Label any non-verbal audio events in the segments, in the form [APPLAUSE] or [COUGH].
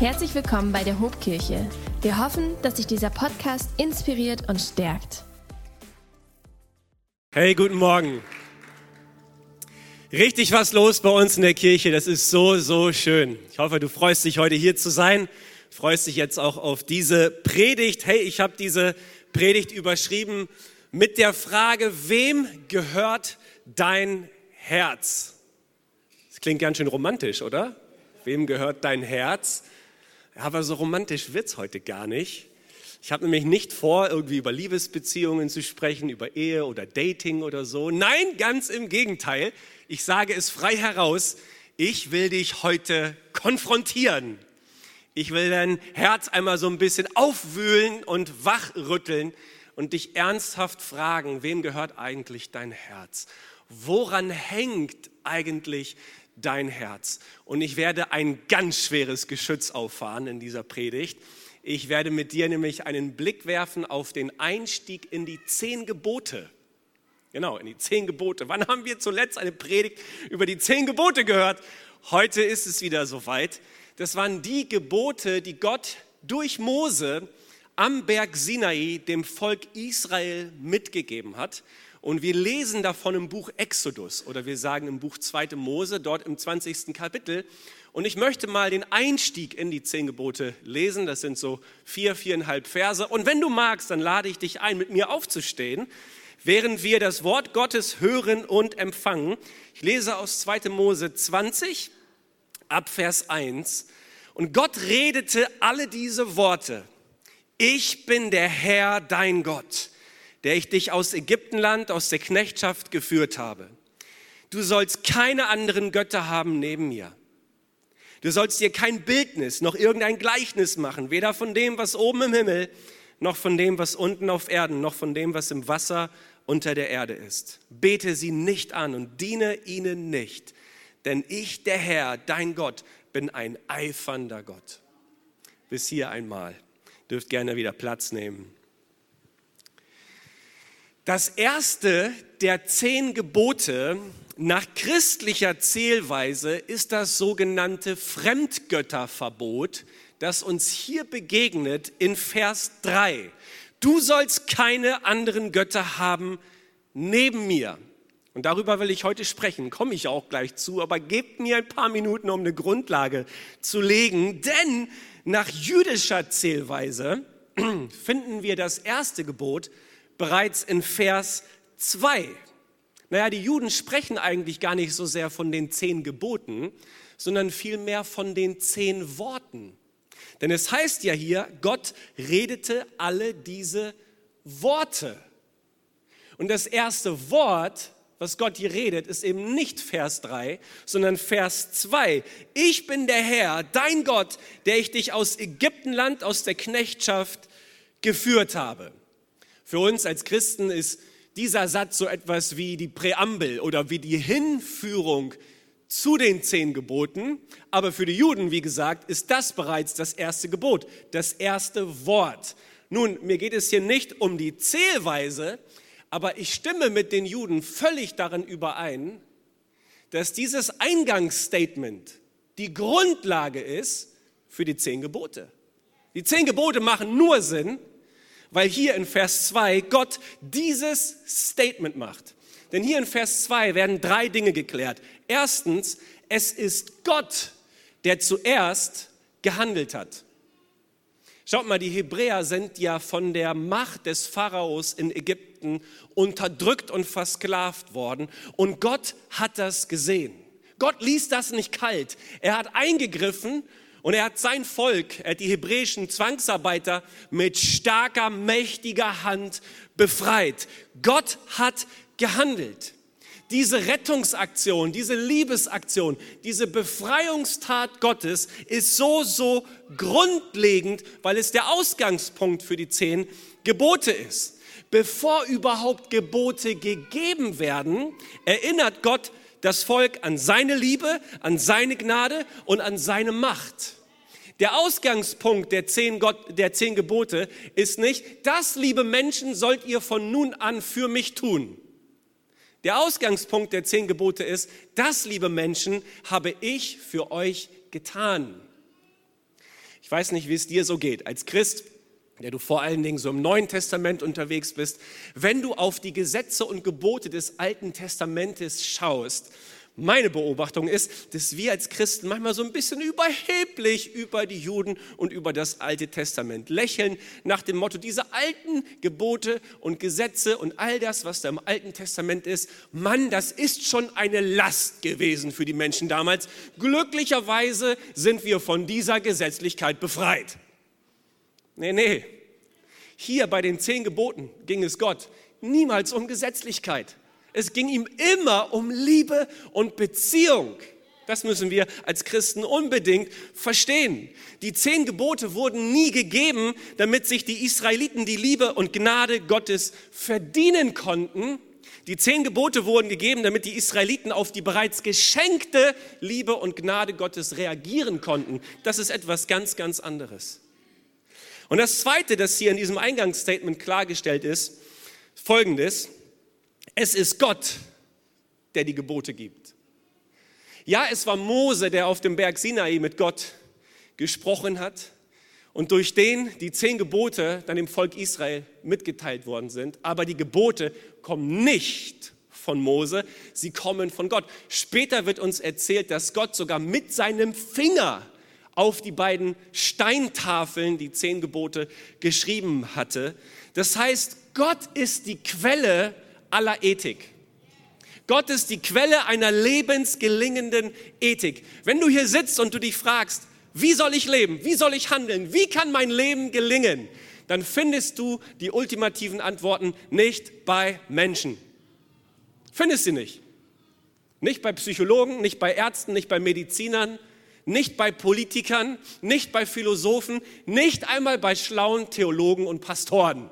Herzlich willkommen bei der Hobkirche. Wir hoffen, dass sich dieser Podcast inspiriert und stärkt. Hey, guten Morgen. Richtig was los bei uns in der Kirche. Das ist so, so schön. Ich hoffe, du freust dich heute hier zu sein. Freust dich jetzt auch auf diese Predigt. Hey, ich habe diese Predigt überschrieben mit der Frage, wem gehört dein Herz? Das klingt ganz schön romantisch, oder? Wem gehört dein Herz? Aber so romantisch wird es heute gar nicht. Ich habe nämlich nicht vor, irgendwie über Liebesbeziehungen zu sprechen, über Ehe oder Dating oder so. Nein, ganz im Gegenteil. Ich sage es frei heraus. Ich will dich heute konfrontieren. Ich will dein Herz einmal so ein bisschen aufwühlen und wachrütteln und dich ernsthaft fragen, wem gehört eigentlich dein Herz? Woran hängt eigentlich dein Herz. Und ich werde ein ganz schweres Geschütz auffahren in dieser Predigt. Ich werde mit dir nämlich einen Blick werfen auf den Einstieg in die zehn Gebote. Genau, in die zehn Gebote. Wann haben wir zuletzt eine Predigt über die zehn Gebote gehört? Heute ist es wieder soweit. Das waren die Gebote, die Gott durch Mose am Berg Sinai dem Volk Israel mitgegeben hat. Und wir lesen davon im Buch Exodus oder wir sagen im Buch 2. Mose, dort im 20. Kapitel. Und ich möchte mal den Einstieg in die zehn Gebote lesen. Das sind so vier, viereinhalb Verse. Und wenn du magst, dann lade ich dich ein, mit mir aufzustehen, während wir das Wort Gottes hören und empfangen. Ich lese aus 2. Mose 20 ab Vers 1. Und Gott redete alle diese Worte. Ich bin der Herr, dein Gott der ich dich aus Ägyptenland, aus der Knechtschaft geführt habe. Du sollst keine anderen Götter haben neben mir. Du sollst dir kein Bildnis noch irgendein Gleichnis machen, weder von dem, was oben im Himmel, noch von dem, was unten auf Erden, noch von dem, was im Wasser unter der Erde ist. Bete sie nicht an und diene ihnen nicht, denn ich, der Herr, dein Gott, bin ein eifernder Gott. Bis hier einmal. Dürft gerne wieder Platz nehmen. Das erste der zehn Gebote nach christlicher Zählweise ist das sogenannte Fremdgötterverbot, das uns hier begegnet in Vers 3. Du sollst keine anderen Götter haben neben mir. Und darüber will ich heute sprechen, komme ich auch gleich zu, aber gebt mir ein paar Minuten, um eine Grundlage zu legen, denn nach jüdischer Zählweise [CLEARS THROAT] finden wir das erste Gebot bereits in Vers 2. Naja, die Juden sprechen eigentlich gar nicht so sehr von den zehn Geboten, sondern vielmehr von den zehn Worten. Denn es heißt ja hier, Gott redete alle diese Worte. Und das erste Wort, was Gott hier redet, ist eben nicht Vers 3, sondern Vers 2. Ich bin der Herr, dein Gott, der ich dich aus Ägyptenland, aus der Knechtschaft geführt habe. Für uns als Christen ist dieser Satz so etwas wie die Präambel oder wie die Hinführung zu den zehn Geboten. Aber für die Juden, wie gesagt, ist das bereits das erste Gebot, das erste Wort. Nun, mir geht es hier nicht um die Zählweise, aber ich stimme mit den Juden völlig darin überein, dass dieses Eingangsstatement die Grundlage ist für die zehn Gebote. Die zehn Gebote machen nur Sinn, weil hier in Vers 2 Gott dieses Statement macht. Denn hier in Vers 2 werden drei Dinge geklärt. Erstens, es ist Gott, der zuerst gehandelt hat. Schaut mal, die Hebräer sind ja von der Macht des Pharaos in Ägypten unterdrückt und versklavt worden. Und Gott hat das gesehen. Gott ließ das nicht kalt. Er hat eingegriffen und er hat sein Volk, er hat die hebräischen Zwangsarbeiter mit starker, mächtiger Hand befreit. Gott hat gehandelt. Diese Rettungsaktion, diese Liebesaktion, diese Befreiungstat Gottes ist so, so grundlegend, weil es der Ausgangspunkt für die zehn Gebote ist. Bevor überhaupt Gebote gegeben werden, erinnert Gott das Volk an seine Liebe, an seine Gnade und an seine Macht. Der Ausgangspunkt der zehn, Gott, der zehn Gebote ist nicht, das, liebe Menschen, sollt ihr von nun an für mich tun. Der Ausgangspunkt der zehn Gebote ist, das, liebe Menschen, habe ich für euch getan. Ich weiß nicht, wie es dir so geht. Als Christ der du vor allen Dingen so im Neuen Testament unterwegs bist, wenn du auf die Gesetze und Gebote des Alten Testamentes schaust, meine Beobachtung ist, dass wir als Christen manchmal so ein bisschen überheblich über die Juden und über das Alte Testament lächeln, nach dem Motto, diese alten Gebote und Gesetze und all das, was da im Alten Testament ist, Mann, das ist schon eine Last gewesen für die Menschen damals. Glücklicherweise sind wir von dieser Gesetzlichkeit befreit. Nee, nee. Hier bei den zehn Geboten ging es Gott niemals um Gesetzlichkeit. Es ging ihm immer um Liebe und Beziehung. Das müssen wir als Christen unbedingt verstehen. Die zehn Gebote wurden nie gegeben, damit sich die Israeliten die Liebe und Gnade Gottes verdienen konnten. Die zehn Gebote wurden gegeben, damit die Israeliten auf die bereits geschenkte Liebe und Gnade Gottes reagieren konnten. Das ist etwas ganz, ganz anderes. Und das Zweite, das hier in diesem Eingangsstatement klargestellt ist, folgendes. Es ist Gott, der die Gebote gibt. Ja, es war Mose, der auf dem Berg Sinai mit Gott gesprochen hat und durch den die zehn Gebote dann dem Volk Israel mitgeteilt worden sind. Aber die Gebote kommen nicht von Mose, sie kommen von Gott. Später wird uns erzählt, dass Gott sogar mit seinem Finger auf die beiden Steintafeln die zehn Gebote geschrieben hatte. Das heißt, Gott ist die Quelle aller Ethik. Gott ist die Quelle einer lebensgelingenden Ethik. Wenn du hier sitzt und du dich fragst, wie soll ich leben? Wie soll ich handeln? Wie kann mein Leben gelingen? Dann findest du die ultimativen Antworten nicht bei Menschen. Findest sie nicht. Nicht bei Psychologen, nicht bei Ärzten, nicht bei Medizinern, nicht bei Politikern, nicht bei Philosophen, nicht einmal bei schlauen Theologen und Pastoren,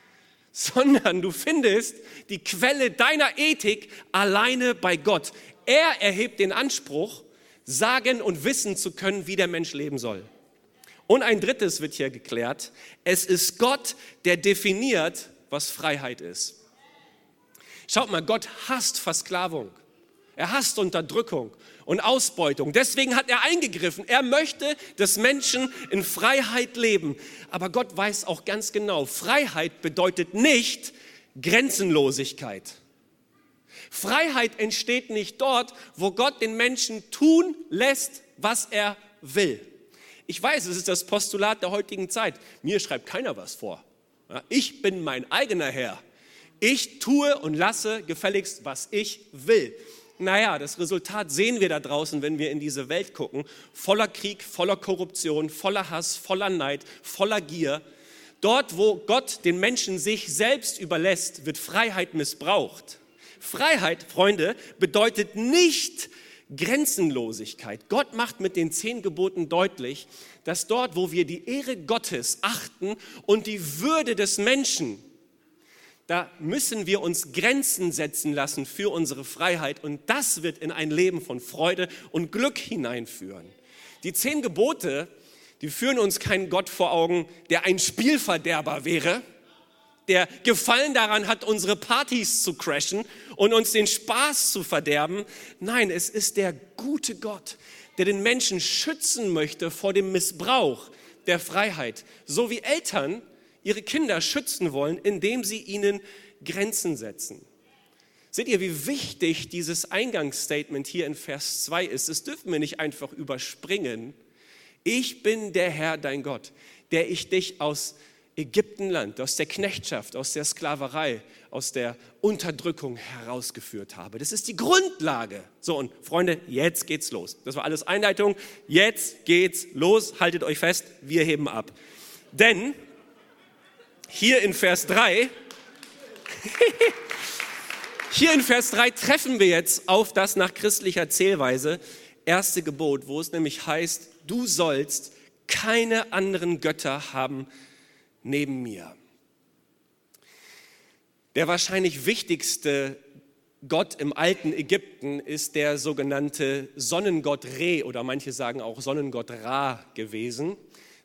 [LAUGHS] sondern du findest die Quelle deiner Ethik alleine bei Gott. Er erhebt den Anspruch, sagen und wissen zu können, wie der Mensch leben soll. Und ein drittes wird hier geklärt. Es ist Gott, der definiert, was Freiheit ist. Schaut mal, Gott hasst Versklavung. Er hasst Unterdrückung und Ausbeutung. Deswegen hat er eingegriffen. Er möchte, dass Menschen in Freiheit leben. Aber Gott weiß auch ganz genau, Freiheit bedeutet nicht Grenzenlosigkeit. Freiheit entsteht nicht dort, wo Gott den Menschen tun lässt, was er will. Ich weiß, es ist das Postulat der heutigen Zeit. Mir schreibt keiner was vor. Ich bin mein eigener Herr. Ich tue und lasse gefälligst, was ich will. Naja, das Resultat sehen wir da draußen, wenn wir in diese Welt gucken. Voller Krieg, voller Korruption, voller Hass, voller Neid, voller Gier. Dort, wo Gott den Menschen sich selbst überlässt, wird Freiheit missbraucht. Freiheit, Freunde, bedeutet nicht Grenzenlosigkeit. Gott macht mit den zehn Geboten deutlich, dass dort, wo wir die Ehre Gottes achten und die Würde des Menschen da müssen wir uns Grenzen setzen lassen für unsere Freiheit und das wird in ein Leben von Freude und Glück hineinführen. Die zehn Gebote, die führen uns keinen Gott vor Augen, der ein Spielverderber wäre, der Gefallen daran hat, unsere Partys zu crashen und uns den Spaß zu verderben. Nein, es ist der gute Gott, der den Menschen schützen möchte vor dem Missbrauch der Freiheit. So wie Eltern ihre Kinder schützen wollen, indem sie ihnen Grenzen setzen. Seht ihr, wie wichtig dieses Eingangsstatement hier in Vers 2 ist? Das dürfen wir nicht einfach überspringen. Ich bin der Herr, dein Gott, der ich dich aus Ägyptenland, aus der Knechtschaft, aus der Sklaverei, aus der Unterdrückung herausgeführt habe. Das ist die Grundlage. So, und Freunde, jetzt geht's los. Das war alles Einleitung. Jetzt geht's los. Haltet euch fest, wir heben ab. Denn hier in Vers 3, [LAUGHS] hier in Vers 3 treffen wir jetzt auf das nach christlicher Zählweise erste Gebot, wo es nämlich heißt, du sollst keine anderen Götter haben neben mir. Der wahrscheinlich wichtigste Gott im alten Ägypten ist der sogenannte Sonnengott Re oder manche sagen auch Sonnengott Ra gewesen.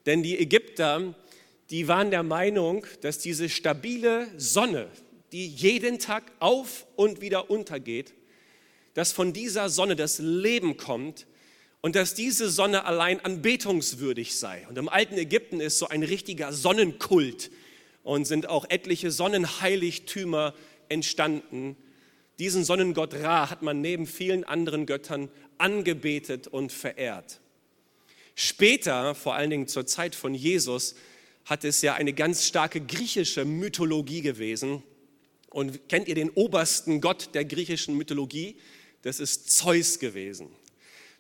Denn die Ägypter die waren der Meinung, dass diese stabile Sonne, die jeden Tag auf und wieder untergeht, dass von dieser Sonne das Leben kommt und dass diese Sonne allein anbetungswürdig sei. Und im alten Ägypten ist so ein richtiger Sonnenkult und sind auch etliche Sonnenheiligtümer entstanden. Diesen Sonnengott Ra hat man neben vielen anderen Göttern angebetet und verehrt. Später, vor allen Dingen zur Zeit von Jesus, hat es ja eine ganz starke griechische Mythologie gewesen. Und kennt ihr den obersten Gott der griechischen Mythologie? Das ist Zeus gewesen.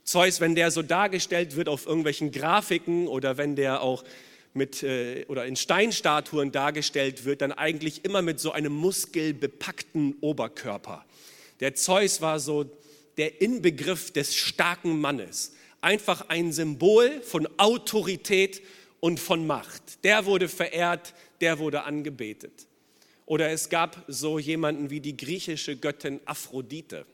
Zeus, wenn der so dargestellt wird auf irgendwelchen Grafiken oder wenn der auch mit äh, oder in Steinstatuen dargestellt wird, dann eigentlich immer mit so einem muskelbepackten Oberkörper. Der Zeus war so der Inbegriff des starken Mannes, einfach ein Symbol von Autorität und von Macht. Der wurde verehrt, der wurde angebetet. Oder es gab so jemanden wie die griechische Göttin Aphrodite.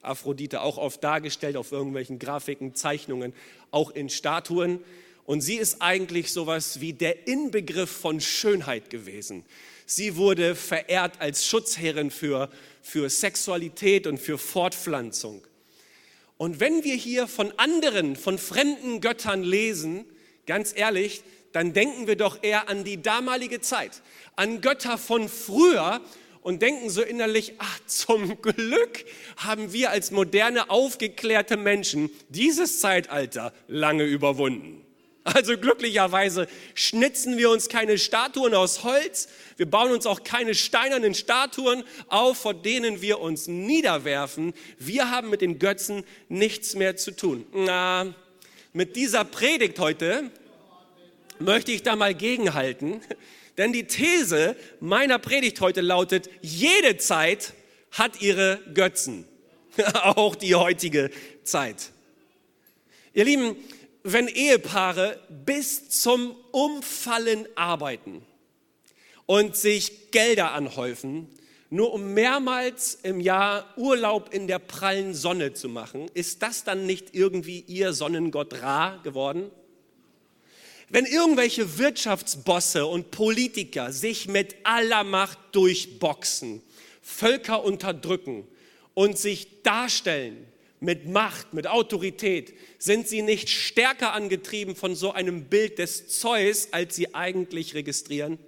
Aphrodite auch oft dargestellt auf irgendwelchen Grafiken, Zeichnungen, auch in Statuen. Und sie ist eigentlich sowas wie der Inbegriff von Schönheit gewesen. Sie wurde verehrt als Schutzherrin für, für Sexualität und für Fortpflanzung. Und wenn wir hier von anderen, von fremden Göttern lesen, ganz ehrlich, dann denken wir doch eher an die damalige Zeit, an Götter von früher und denken so innerlich, ach, zum Glück haben wir als moderne, aufgeklärte Menschen dieses Zeitalter lange überwunden. Also glücklicherweise schnitzen wir uns keine Statuen aus Holz, wir bauen uns auch keine steinernen Statuen auf, vor denen wir uns niederwerfen. Wir haben mit den Götzen nichts mehr zu tun. Na, mit dieser Predigt heute möchte ich da mal gegenhalten, [LAUGHS] denn die These meiner Predigt heute lautet, jede Zeit hat ihre Götzen, [LAUGHS] auch die heutige Zeit. Ihr Lieben, wenn Ehepaare bis zum Umfallen arbeiten und sich Gelder anhäufen, nur um mehrmals im Jahr Urlaub in der prallen Sonne zu machen, ist das dann nicht irgendwie ihr Sonnengott Ra geworden? Wenn irgendwelche Wirtschaftsbosse und Politiker sich mit aller Macht durchboxen, Völker unterdrücken und sich darstellen mit Macht, mit Autorität, sind sie nicht stärker angetrieben von so einem Bild des Zeus, als sie eigentlich registrieren?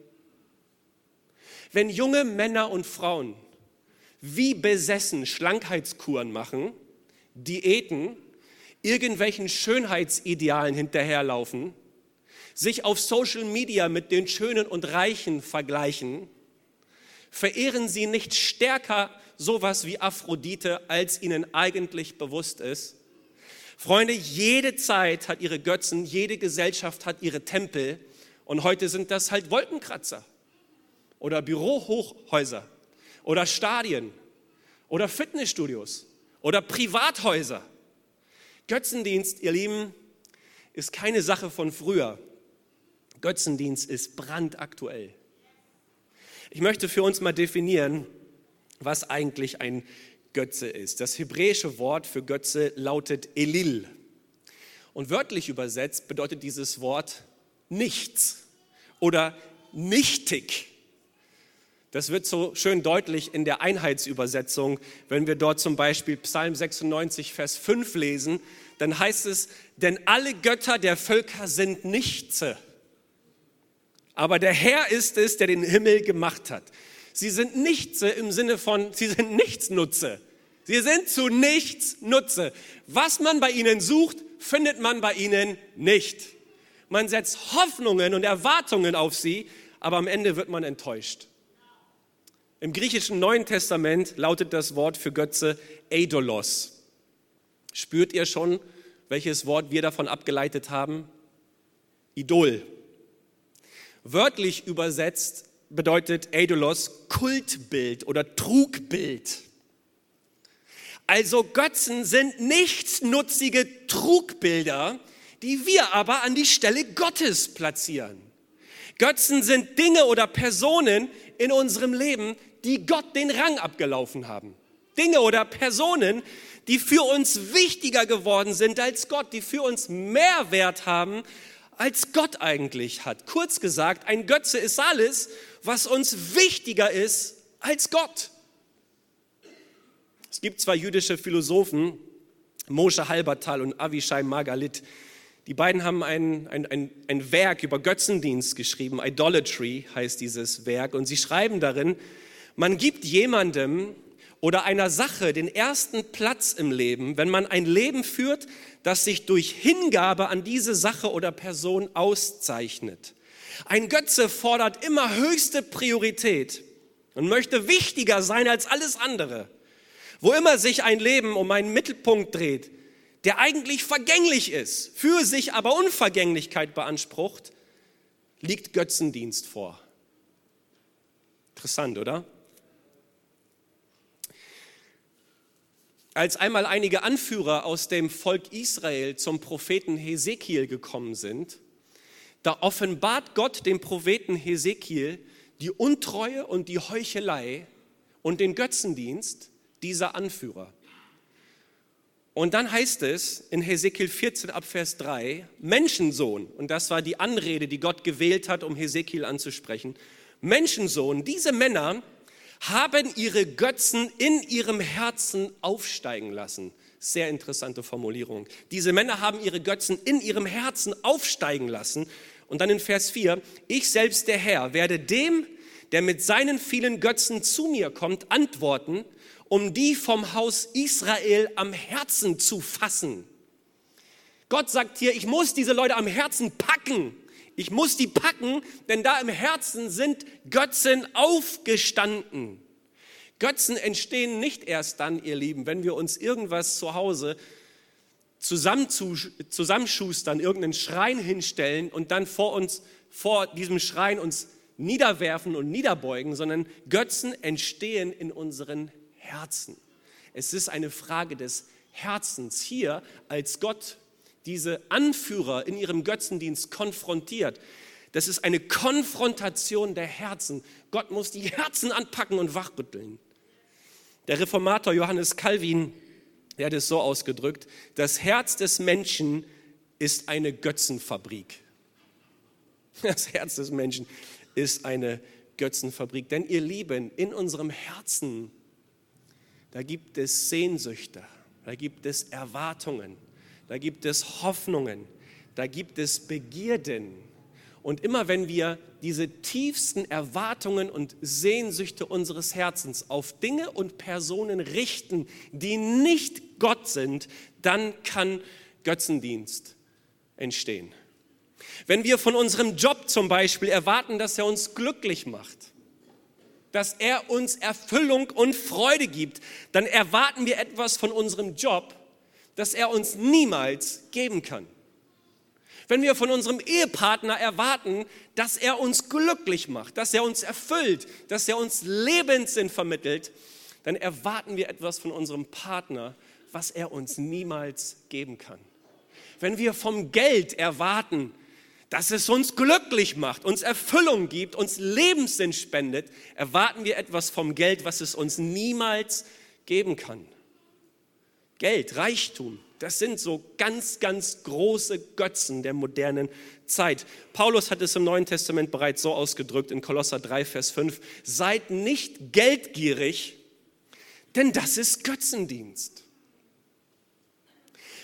Wenn junge Männer und Frauen wie besessen Schlankheitskuren machen, Diäten, irgendwelchen Schönheitsidealen hinterherlaufen, sich auf Social Media mit den Schönen und Reichen vergleichen, verehren sie nicht stärker sowas wie Aphrodite, als ihnen eigentlich bewusst ist. Freunde, jede Zeit hat ihre Götzen, jede Gesellschaft hat ihre Tempel und heute sind das halt Wolkenkratzer oder Bürohochhäuser oder Stadien oder Fitnessstudios oder Privathäuser. Götzendienst, ihr Lieben, ist keine Sache von früher. Götzendienst ist brandaktuell. Ich möchte für uns mal definieren, was eigentlich ein Götze ist. Das hebräische Wort für Götze lautet Elil. Und wörtlich übersetzt bedeutet dieses Wort nichts oder nichtig. Das wird so schön deutlich in der Einheitsübersetzung, wenn wir dort zum Beispiel Psalm 96, Vers 5 lesen, dann heißt es, denn alle Götter der Völker sind Nichtse. Aber der Herr ist es, der den Himmel gemacht hat. Sie sind Nichtse im Sinne von, sie sind Nichtsnutze. Sie sind zu nichts Nutze. Was man bei ihnen sucht, findet man bei ihnen nicht. Man setzt Hoffnungen und Erwartungen auf sie, aber am Ende wird man enttäuscht. Im griechischen Neuen Testament lautet das Wort für Götze Eidolos. Spürt ihr schon, welches Wort wir davon abgeleitet haben? Idol. Wörtlich übersetzt bedeutet Eidolos Kultbild oder Trugbild. Also Götzen sind nichtsnutzige Trugbilder, die wir aber an die Stelle Gottes platzieren. Götzen sind Dinge oder Personen in unserem Leben, die Gott den Rang abgelaufen haben. Dinge oder Personen, die für uns wichtiger geworden sind als Gott, die für uns mehr Wert haben als Gott eigentlich hat. Kurz gesagt, ein Götze ist alles, was uns wichtiger ist als Gott. Es gibt zwei jüdische Philosophen, Moshe Halbertal und Avishai Margalit. Die beiden haben ein, ein, ein, ein Werk über Götzendienst geschrieben, Idolatry heißt dieses Werk, und sie schreiben darin, man gibt jemandem oder einer Sache den ersten Platz im Leben, wenn man ein Leben führt, das sich durch Hingabe an diese Sache oder Person auszeichnet. Ein Götze fordert immer höchste Priorität und möchte wichtiger sein als alles andere. Wo immer sich ein Leben um einen Mittelpunkt dreht, der eigentlich vergänglich ist, für sich aber Unvergänglichkeit beansprucht, liegt Götzendienst vor. Interessant, oder? Als einmal einige Anführer aus dem Volk Israel zum Propheten Hesekiel gekommen sind, da offenbart Gott dem Propheten Hesekiel die Untreue und die Heuchelei und den Götzendienst dieser Anführer. Und dann heißt es in Hesekiel 14 ab Vers 3, Menschensohn, und das war die Anrede, die Gott gewählt hat, um Hesekiel anzusprechen, Menschensohn, diese Männer haben ihre Götzen in ihrem Herzen aufsteigen lassen. Sehr interessante Formulierung. Diese Männer haben ihre Götzen in ihrem Herzen aufsteigen lassen und dann in Vers 4, ich selbst der Herr werde dem, der mit seinen vielen Götzen zu mir kommt, antworten, um die vom Haus Israel am Herzen zu fassen. Gott sagt hier, ich muss diese Leute am Herzen packen. Ich muss die packen, denn da im Herzen sind Götzen aufgestanden. Götzen entstehen nicht erst dann, ihr Lieben, wenn wir uns irgendwas zu Hause zusammenschustern, irgendeinen Schrein hinstellen und dann vor uns, vor diesem Schrein uns niederwerfen und niederbeugen, sondern Götzen entstehen in unseren Herzen. Es ist eine Frage des Herzens. Hier, als Gott diese Anführer in ihrem Götzendienst konfrontiert, das ist eine Konfrontation der Herzen. Gott muss die Herzen anpacken und wachrütteln. Der Reformator Johannes Calvin er hat es so ausgedrückt, das Herz des Menschen ist eine Götzenfabrik. Das Herz des Menschen ist eine Götzenfabrik. Denn ihr Lieben, in unserem Herzen, da gibt es Sehnsüchte, da gibt es Erwartungen, da gibt es Hoffnungen, da gibt es Begierden. Und immer wenn wir diese tiefsten Erwartungen und Sehnsüchte unseres Herzens auf Dinge und Personen richten, die nicht Gott sind, dann kann Götzendienst entstehen. Wenn wir von unserem Job zum Beispiel erwarten, dass er uns glücklich macht, dass er uns Erfüllung und Freude gibt, dann erwarten wir etwas von unserem Job, das er uns niemals geben kann. Wenn wir von unserem Ehepartner erwarten, dass er uns glücklich macht, dass er uns erfüllt, dass er uns Lebenssinn vermittelt, dann erwarten wir etwas von unserem Partner, was er uns niemals geben kann. Wenn wir vom Geld erwarten, dass es uns glücklich macht, uns Erfüllung gibt, uns Lebenssinn spendet, erwarten wir etwas vom Geld, was es uns niemals geben kann. Geld, Reichtum, das sind so ganz, ganz große Götzen der modernen Zeit. Paulus hat es im Neuen Testament bereits so ausgedrückt in Kolosser 3, Vers 5. Seid nicht geldgierig, denn das ist Götzendienst.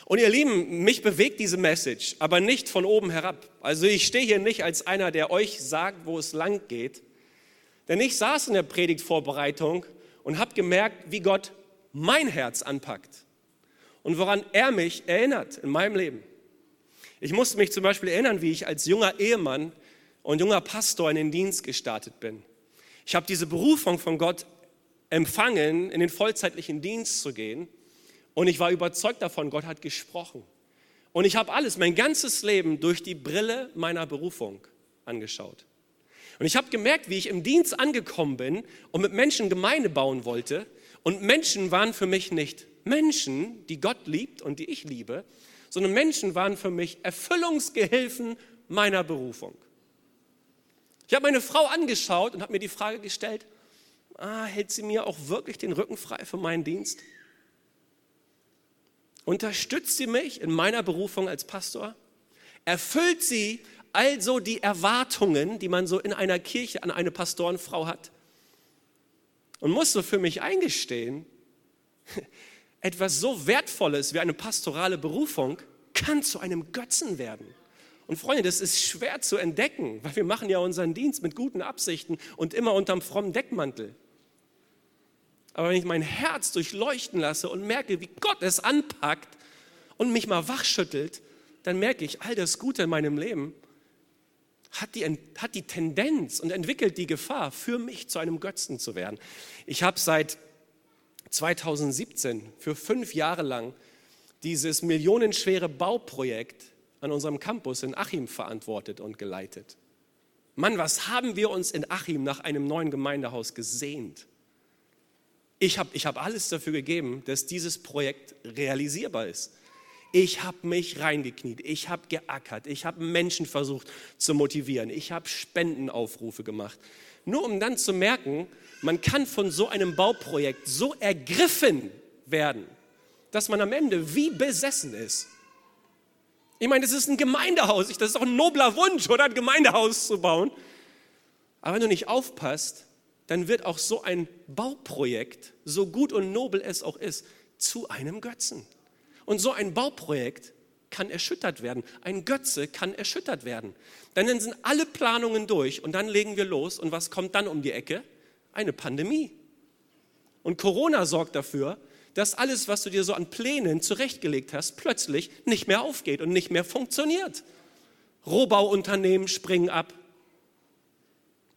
Und ihr Lieben, mich bewegt diese Message, aber nicht von oben herab. Also ich stehe hier nicht als einer, der euch sagt, wo es lang geht. Denn ich saß in der Predigtvorbereitung und habe gemerkt, wie Gott mein Herz anpackt und woran er mich erinnert in meinem Leben. Ich musste mich zum Beispiel erinnern, wie ich als junger Ehemann und junger Pastor in den Dienst gestartet bin. Ich habe diese Berufung von Gott empfangen, in den vollzeitlichen Dienst zu gehen. Und ich war überzeugt davon, Gott hat gesprochen. Und ich habe alles, mein ganzes Leben durch die Brille meiner Berufung angeschaut. Und ich habe gemerkt, wie ich im Dienst angekommen bin und mit Menschen Gemeinde bauen wollte. Und Menschen waren für mich nicht Menschen, die Gott liebt und die ich liebe, sondern Menschen waren für mich Erfüllungsgehilfen meiner Berufung. Ich habe meine Frau angeschaut und habe mir die Frage gestellt, ah, hält sie mir auch wirklich den Rücken frei für meinen Dienst? Unterstützt sie mich in meiner Berufung als Pastor? Erfüllt sie also die Erwartungen, die man so in einer Kirche an eine Pastorenfrau hat? Und musste für mich eingestehen, etwas so Wertvolles wie eine pastorale Berufung kann zu einem Götzen werden. Und Freunde, das ist schwer zu entdecken, weil wir machen ja unseren Dienst mit guten Absichten und immer unterm frommen Deckmantel. Aber wenn ich mein Herz durchleuchten lasse und merke, wie Gott es anpackt und mich mal wachschüttelt, dann merke ich, all das Gute in meinem Leben hat die, hat die Tendenz und entwickelt die Gefahr, für mich zu einem Götzen zu werden. Ich habe seit 2017 für fünf Jahre lang dieses millionenschwere Bauprojekt an unserem Campus in Achim verantwortet und geleitet. Mann, was haben wir uns in Achim nach einem neuen Gemeindehaus gesehnt? Ich habe ich hab alles dafür gegeben, dass dieses Projekt realisierbar ist. Ich habe mich reingekniet, ich habe geackert, ich habe Menschen versucht zu motivieren, ich habe Spendenaufrufe gemacht. Nur um dann zu merken, man kann von so einem Bauprojekt so ergriffen werden, dass man am Ende wie besessen ist. Ich meine, das ist ein Gemeindehaus, das ist auch ein nobler Wunsch, oder ein Gemeindehaus zu bauen. Aber wenn du nicht aufpasst, dann wird auch so ein Bauprojekt, so gut und nobel es auch ist, zu einem Götzen. Und so ein Bauprojekt kann erschüttert werden. Ein Götze kann erschüttert werden. Dann sind alle Planungen durch und dann legen wir los. Und was kommt dann um die Ecke? Eine Pandemie. Und Corona sorgt dafür, dass alles, was du dir so an Plänen zurechtgelegt hast, plötzlich nicht mehr aufgeht und nicht mehr funktioniert. Rohbauunternehmen springen ab.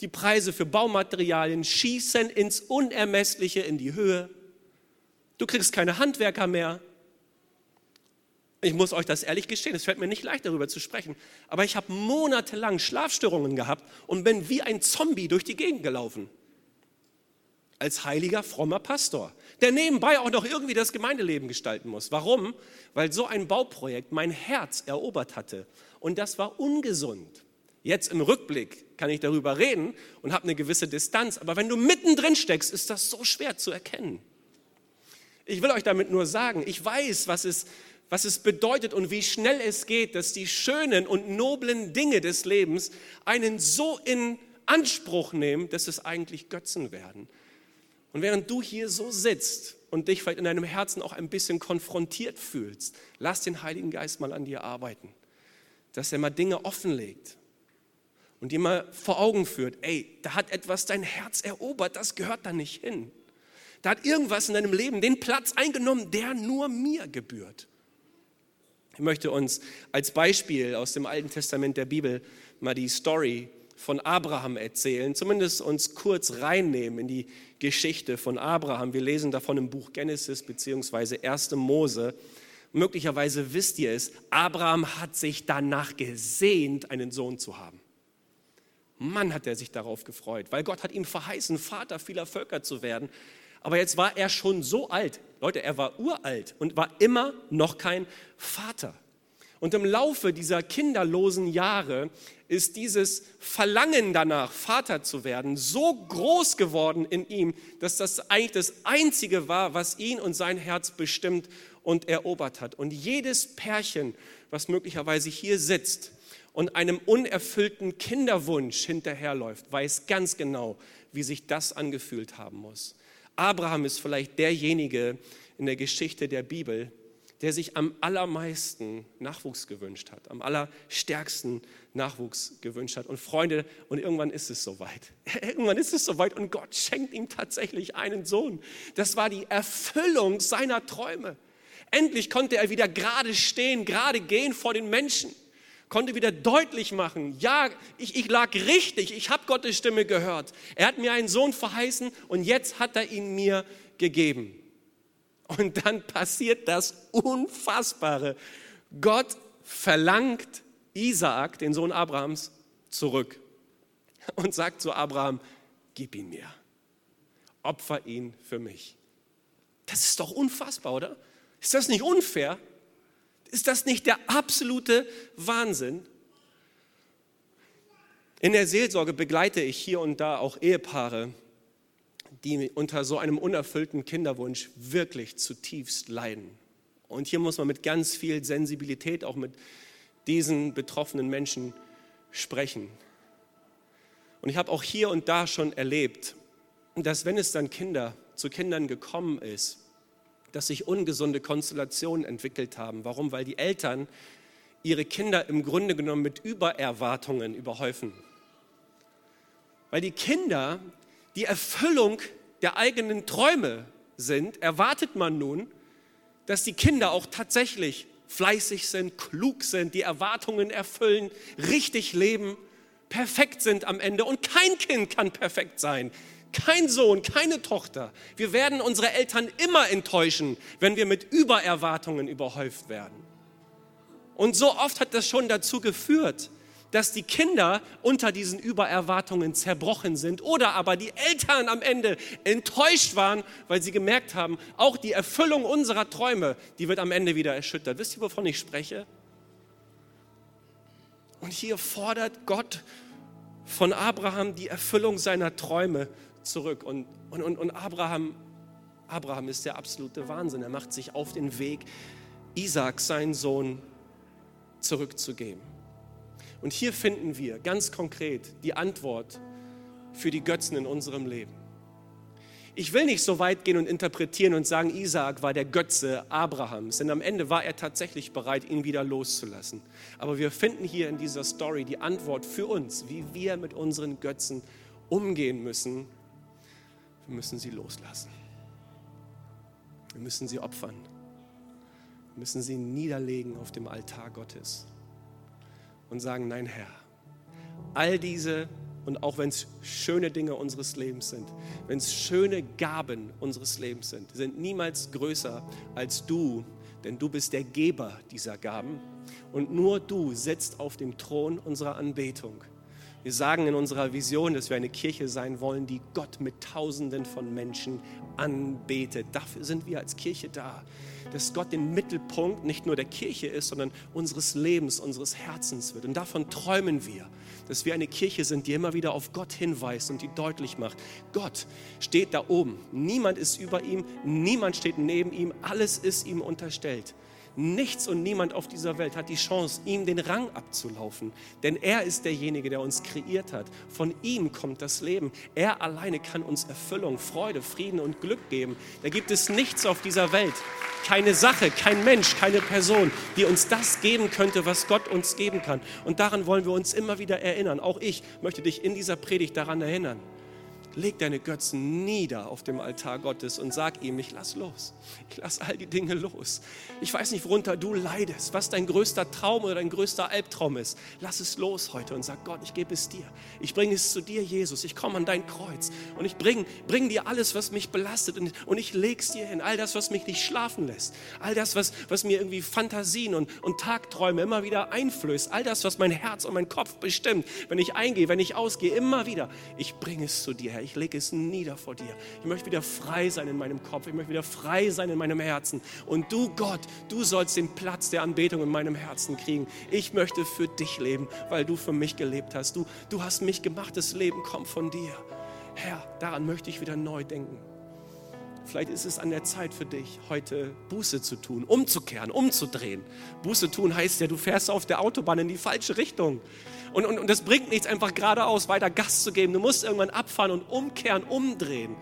Die Preise für Baumaterialien schießen ins Unermessliche in die Höhe. Du kriegst keine Handwerker mehr. Ich muss euch das ehrlich gestehen, es fällt mir nicht leicht darüber zu sprechen, aber ich habe monatelang Schlafstörungen gehabt und bin wie ein Zombie durch die Gegend gelaufen. Als heiliger, frommer Pastor, der nebenbei auch noch irgendwie das Gemeindeleben gestalten muss. Warum? Weil so ein Bauprojekt mein Herz erobert hatte und das war ungesund. Jetzt im Rückblick kann ich darüber reden und habe eine gewisse Distanz, aber wenn du mittendrin steckst, ist das so schwer zu erkennen. Ich will euch damit nur sagen, ich weiß, was es was es bedeutet und wie schnell es geht, dass die schönen und noblen Dinge des Lebens einen so in Anspruch nehmen, dass es eigentlich Götzen werden. Und während du hier so sitzt und dich vielleicht in deinem Herzen auch ein bisschen konfrontiert fühlst, lass den Heiligen Geist mal an dir arbeiten, dass er mal Dinge offenlegt und dir mal vor Augen führt, ey, da hat etwas dein Herz erobert, das gehört da nicht hin. Da hat irgendwas in deinem Leben den Platz eingenommen, der nur mir gebührt. Ich möchte uns als Beispiel aus dem Alten Testament der Bibel mal die Story von Abraham erzählen, zumindest uns kurz reinnehmen in die Geschichte von Abraham. Wir lesen davon im Buch Genesis bzw. 1. Mose. Möglicherweise wisst ihr es, Abraham hat sich danach gesehnt, einen Sohn zu haben. Mann hat er sich darauf gefreut, weil Gott hat ihm verheißen, Vater vieler Völker zu werden. Aber jetzt war er schon so alt. Leute, er war uralt und war immer noch kein Vater. Und im Laufe dieser kinderlosen Jahre ist dieses Verlangen danach, Vater zu werden, so groß geworden in ihm, dass das eigentlich das Einzige war, was ihn und sein Herz bestimmt und erobert hat. Und jedes Pärchen, was möglicherweise hier sitzt und einem unerfüllten Kinderwunsch hinterherläuft, weiß ganz genau, wie sich das angefühlt haben muss. Abraham ist vielleicht derjenige in der Geschichte der Bibel, der sich am allermeisten Nachwuchs gewünscht hat, am allerstärksten Nachwuchs gewünscht hat. Und Freunde, und irgendwann ist es soweit. [LAUGHS] Irgendwann ist es soweit und Gott schenkt ihm tatsächlich einen Sohn. Das war die Erfüllung seiner Träume. Endlich konnte er wieder gerade stehen, gerade gehen vor den Menschen konnte wieder deutlich machen, ja, ich, ich lag richtig, ich habe Gottes Stimme gehört. Er hat mir einen Sohn verheißen und jetzt hat er ihn mir gegeben. Und dann [LAUGHS] passiert das Unfassbare. Gott verlangt Isaak, den Sohn Abrahams, zurück und sagt zu Abraham, gib ihn mir, opfer ihn für mich. Das ist doch unfassbar, oder? Ist das nicht unfair? Ist das nicht der absolute Wahnsinn? In der Seelsorge begleite ich hier und da auch Ehepaare, die unter so einem unerfüllten Kinderwunsch wirklich zutiefst leiden. Und hier muss man mit ganz viel Sensibilität auch mit diesen betroffenen Menschen sprechen. Und ich habe auch hier und da schon erlebt, dass wenn es dann Kinder zu Kindern gekommen ist, dass sich ungesunde Konstellationen entwickelt haben. Warum? Weil die Eltern ihre Kinder im Grunde genommen mit Übererwartungen überhäufen. Weil die Kinder die Erfüllung der eigenen Träume sind, erwartet man nun, dass die Kinder auch tatsächlich fleißig sind, klug sind, die Erwartungen erfüllen, richtig leben, perfekt sind am Ende. Und kein Kind kann perfekt sein. Kein Sohn, keine Tochter. Wir werden unsere Eltern immer enttäuschen, wenn wir mit Übererwartungen überhäuft werden. Und so oft hat das schon dazu geführt, dass die Kinder unter diesen Übererwartungen zerbrochen sind oder aber die Eltern am Ende enttäuscht waren, weil sie gemerkt haben, auch die Erfüllung unserer Träume, die wird am Ende wieder erschüttert. Wisst ihr, wovon ich spreche? Und hier fordert Gott von Abraham die Erfüllung seiner Träume zurück. Und, und, und, und Abraham, Abraham ist der absolute Wahnsinn. Er macht sich auf den Weg, Isaac, seinen Sohn, zurückzugeben. Und hier finden wir ganz konkret die Antwort für die Götzen in unserem Leben. Ich will nicht so weit gehen und interpretieren und sagen, Isaak war der Götze Abrahams, denn am Ende war er tatsächlich bereit, ihn wieder loszulassen. Aber wir finden hier in dieser Story die Antwort für uns, wie wir mit unseren Götzen umgehen müssen. Wir müssen sie loslassen. Wir müssen sie opfern. Wir müssen sie niederlegen auf dem Altar Gottes und sagen, nein Herr, all diese und auch wenn es schöne Dinge unseres Lebens sind, wenn es schöne Gaben unseres Lebens sind, sind niemals größer als du, denn du bist der Geber dieser Gaben und nur du sitzt auf dem Thron unserer Anbetung. Wir sagen in unserer Vision, dass wir eine Kirche sein wollen, die Gott mit Tausenden von Menschen anbetet. Dafür sind wir als Kirche da dass Gott den Mittelpunkt nicht nur der Kirche ist, sondern unseres Lebens, unseres Herzens wird. Und davon träumen wir, dass wir eine Kirche sind, die immer wieder auf Gott hinweist und die deutlich macht, Gott steht da oben. Niemand ist über ihm, niemand steht neben ihm, alles ist ihm unterstellt. Nichts und niemand auf dieser Welt hat die Chance, ihm den Rang abzulaufen. Denn er ist derjenige, der uns kreiert hat. Von ihm kommt das Leben. Er alleine kann uns Erfüllung, Freude, Frieden und Glück geben. Da gibt es nichts auf dieser Welt, keine Sache, kein Mensch, keine Person, die uns das geben könnte, was Gott uns geben kann. Und daran wollen wir uns immer wieder erinnern. Auch ich möchte dich in dieser Predigt daran erinnern. Leg deine Götzen nieder auf dem Altar Gottes und sag ihm, ich lass los. Ich lass all die Dinge los. Ich weiß nicht, worunter du leidest, was dein größter Traum oder dein größter Albtraum ist. Lass es los heute und sag Gott, ich gebe es dir. Ich bringe es zu dir, Jesus. Ich komme an dein Kreuz und ich bringe bring dir alles, was mich belastet und, und ich leg's dir hin. All das, was mich nicht schlafen lässt. All das, was, was mir irgendwie Fantasien und, und Tagträume immer wieder einflößt. All das, was mein Herz und mein Kopf bestimmt. Wenn ich eingehe, wenn ich ausgehe, immer wieder. Ich bringe es zu dir, Herr ich lege es nieder vor dir. Ich möchte wieder frei sein in meinem Kopf. Ich möchte wieder frei sein in meinem Herzen. Und du, Gott, du sollst den Platz der Anbetung in meinem Herzen kriegen. Ich möchte für dich leben, weil du für mich gelebt hast. Du, du hast mich gemacht. Das Leben kommt von dir. Herr, daran möchte ich wieder neu denken. Vielleicht ist es an der Zeit für dich, heute Buße zu tun, umzukehren, umzudrehen. Buße tun heißt ja, du fährst auf der Autobahn in die falsche Richtung. Und, und, und das bringt nichts, einfach geradeaus weiter Gas zu geben. Du musst irgendwann abfahren und umkehren, umdrehen.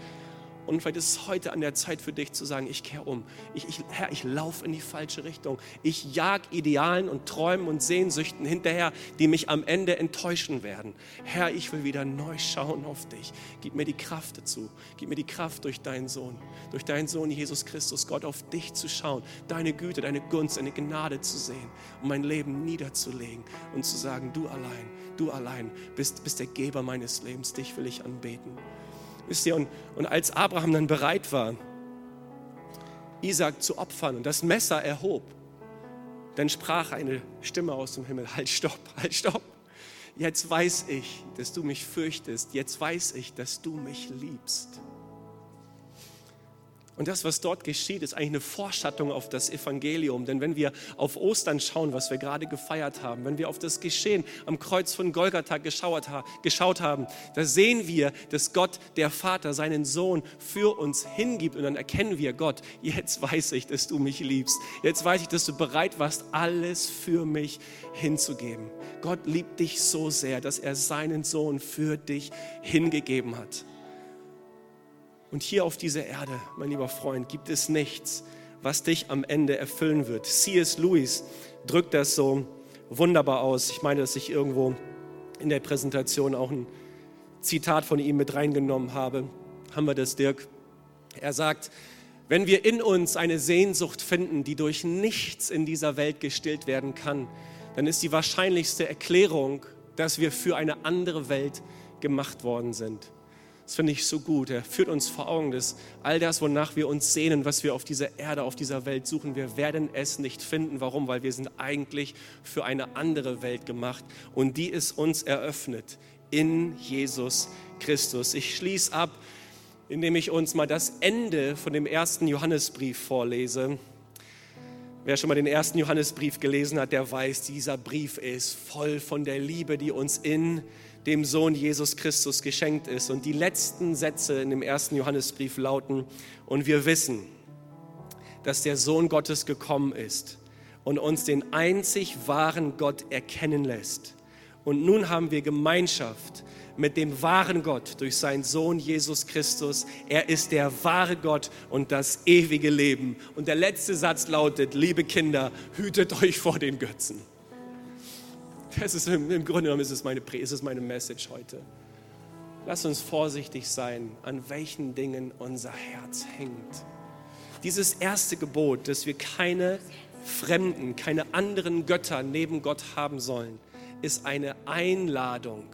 Und vielleicht ist es heute an der Zeit für dich zu sagen, ich kehre um. Ich, ich, Herr, ich laufe in die falsche Richtung. Ich jag Idealen und Träumen und Sehnsüchten hinterher, die mich am Ende enttäuschen werden. Herr, ich will wieder neu schauen auf dich. Gib mir die Kraft dazu. Gib mir die Kraft durch deinen Sohn, durch deinen Sohn Jesus Christus, Gott, auf dich zu schauen, deine Güte, deine Gunst, deine Gnade zu sehen und mein Leben niederzulegen und zu sagen, du allein, du allein bist, bist der Geber meines Lebens. Dich will ich anbeten. Wisst ihr, und, und als Abraham dann bereit war, Isaac zu opfern und das Messer erhob, dann sprach eine Stimme aus dem Himmel, halt stopp, [LAUGHS] halt stopp. Jetzt weiß ich, dass du mich fürchtest. Jetzt weiß ich, dass du mich liebst. Und das, was dort geschieht, ist eigentlich eine Vorschattung auf das Evangelium. Denn wenn wir auf Ostern schauen, was wir gerade gefeiert haben, wenn wir auf das Geschehen am Kreuz von Golgatha geschaut, haben, da sehen wir, dass Gott, der Vater, seinen Sohn für uns hingibt. Und dann erkennen wir, Gott, jetzt weiß ich, dass du mich liebst. Jetzt weiß ich, dass du bereit warst, alles für mich hinzugeben. Gott liebt dich so sehr, dass er seinen Sohn für dich hingegeben hat. Und hier auf dieser Erde, mein lieber Freund, gibt es nichts, was dich am Ende erfüllen wird. C.S. Lewis drückt das so wunderbar aus. Ich meine, dass ich irgendwo in der Präsentation auch ein Zitat von ihm mit reingenommen habe. Haben wir das, Dirk? Er sagt, wenn wir in uns eine Sehnsucht finden, die durch nichts in dieser Welt gestillt werden kann, dann ist die wahrscheinlichste Erklärung, dass wir für eine andere Welt gemacht worden sind. Das finde ich so gut. Er führt uns vor Augen, dass all das, wonach wir uns sehnen, was wir auf dieser Erde, auf dieser Welt suchen, wir werden es nicht finden. Warum? Weil wir sind eigentlich für eine andere Welt gemacht und die ist uns eröffnet in Jesus Christus. Ich schließe ab, indem ich uns mal das Ende von dem ersten Johannesbrief vorlese. Wer schon mal den ersten Johannesbrief gelesen hat, der weiß, dieser Brief ist voll von der Liebe, die uns in dem Sohn Jesus Christus geschenkt ist. Und die letzten Sätze in dem ersten Johannesbrief lauten, und wir wissen, dass der Sohn Gottes gekommen ist und uns den einzig wahren Gott erkennen lässt. Und nun haben wir Gemeinschaft mit dem wahren Gott durch seinen Sohn Jesus Christus. Er ist der wahre Gott und das ewige Leben. Und der letzte Satz lautet, liebe Kinder, hütet euch vor den Götzen. Das ist im, im Grunde genommen ist es, meine, ist es meine Message heute. Lass uns vorsichtig sein, an welchen Dingen unser Herz hängt. Dieses erste Gebot, dass wir keine Fremden, keine anderen Götter neben Gott haben sollen, ist eine Einladung,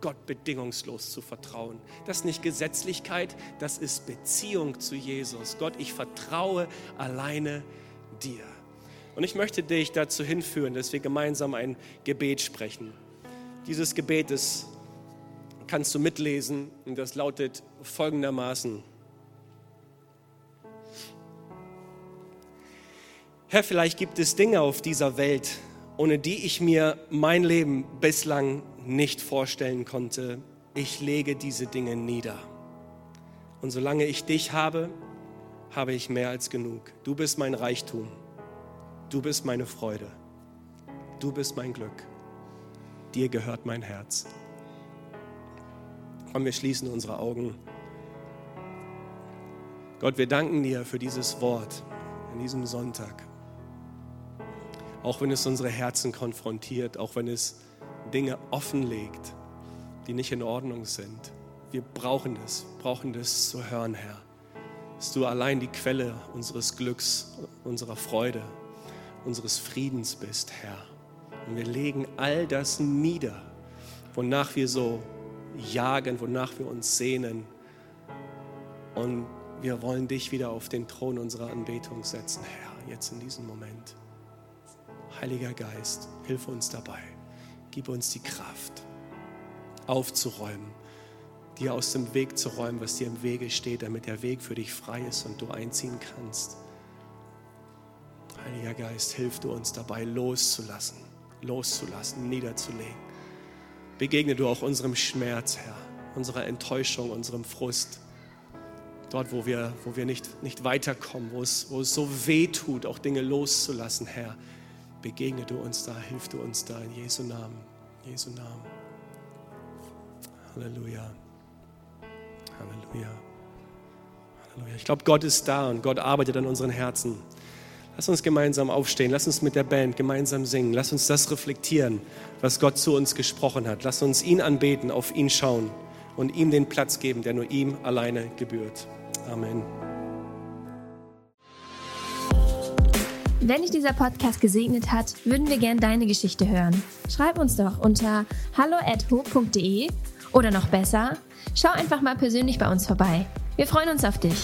Gott bedingungslos zu vertrauen. Das ist nicht Gesetzlichkeit, das ist Beziehung zu Jesus. Gott, ich vertraue alleine dir. Und ich möchte dich dazu hinführen, dass wir gemeinsam ein Gebet sprechen. Dieses Gebet ist, kannst du mitlesen und das lautet folgendermaßen. Herr, vielleicht gibt es Dinge auf dieser Welt, ohne die ich mir mein Leben bislang nicht vorstellen konnte. Ich lege diese Dinge nieder. Und solange ich dich habe, habe ich mehr als genug. Du bist mein Reichtum. Du bist meine Freude. Du bist mein Glück. Dir gehört mein Herz. Komm, wir schließen unsere Augen. Gott, wir danken dir für dieses Wort an diesem Sonntag. Auch wenn es unsere Herzen konfrontiert, auch wenn es Dinge offenlegt, die nicht in Ordnung sind. Wir brauchen es, brauchen das zu hören, Herr. Dass du allein die Quelle unseres Glücks, unserer Freude, unseres Friedens bist, Herr. Und wir legen all das nieder, wonach wir so jagen, wonach wir uns sehnen. Und wir wollen dich wieder auf den Thron unserer Anbetung setzen, Herr, jetzt in diesem Moment. Heiliger Geist, hilf uns dabei. Gib uns die Kraft, aufzuräumen, dir aus dem Weg zu räumen, was dir im Wege steht, damit der Weg für dich frei ist und du einziehen kannst. Heiliger Geist, hilf du uns dabei loszulassen, loszulassen, niederzulegen. Begegne du auch unserem Schmerz, Herr, unserer Enttäuschung, unserem Frust. Dort, wo wir, wo wir nicht, nicht weiterkommen, wo es, wo es so weh tut, auch Dinge loszulassen, Herr. Begegne du uns da, hilf du uns da in Jesu Namen. Jesu Namen. Halleluja. Halleluja. Halleluja. Ich glaube, Gott ist da und Gott arbeitet an unseren Herzen. Lass uns gemeinsam aufstehen, lass uns mit der Band gemeinsam singen, lass uns das reflektieren, was Gott zu uns gesprochen hat. Lass uns ihn anbeten, auf ihn schauen und ihm den Platz geben, der nur ihm alleine gebührt. Amen. Wenn dich dieser Podcast gesegnet hat, würden wir gerne deine Geschichte hören. Schreib uns doch unter hallo@ho.de oder noch besser, schau einfach mal persönlich bei uns vorbei. Wir freuen uns auf dich.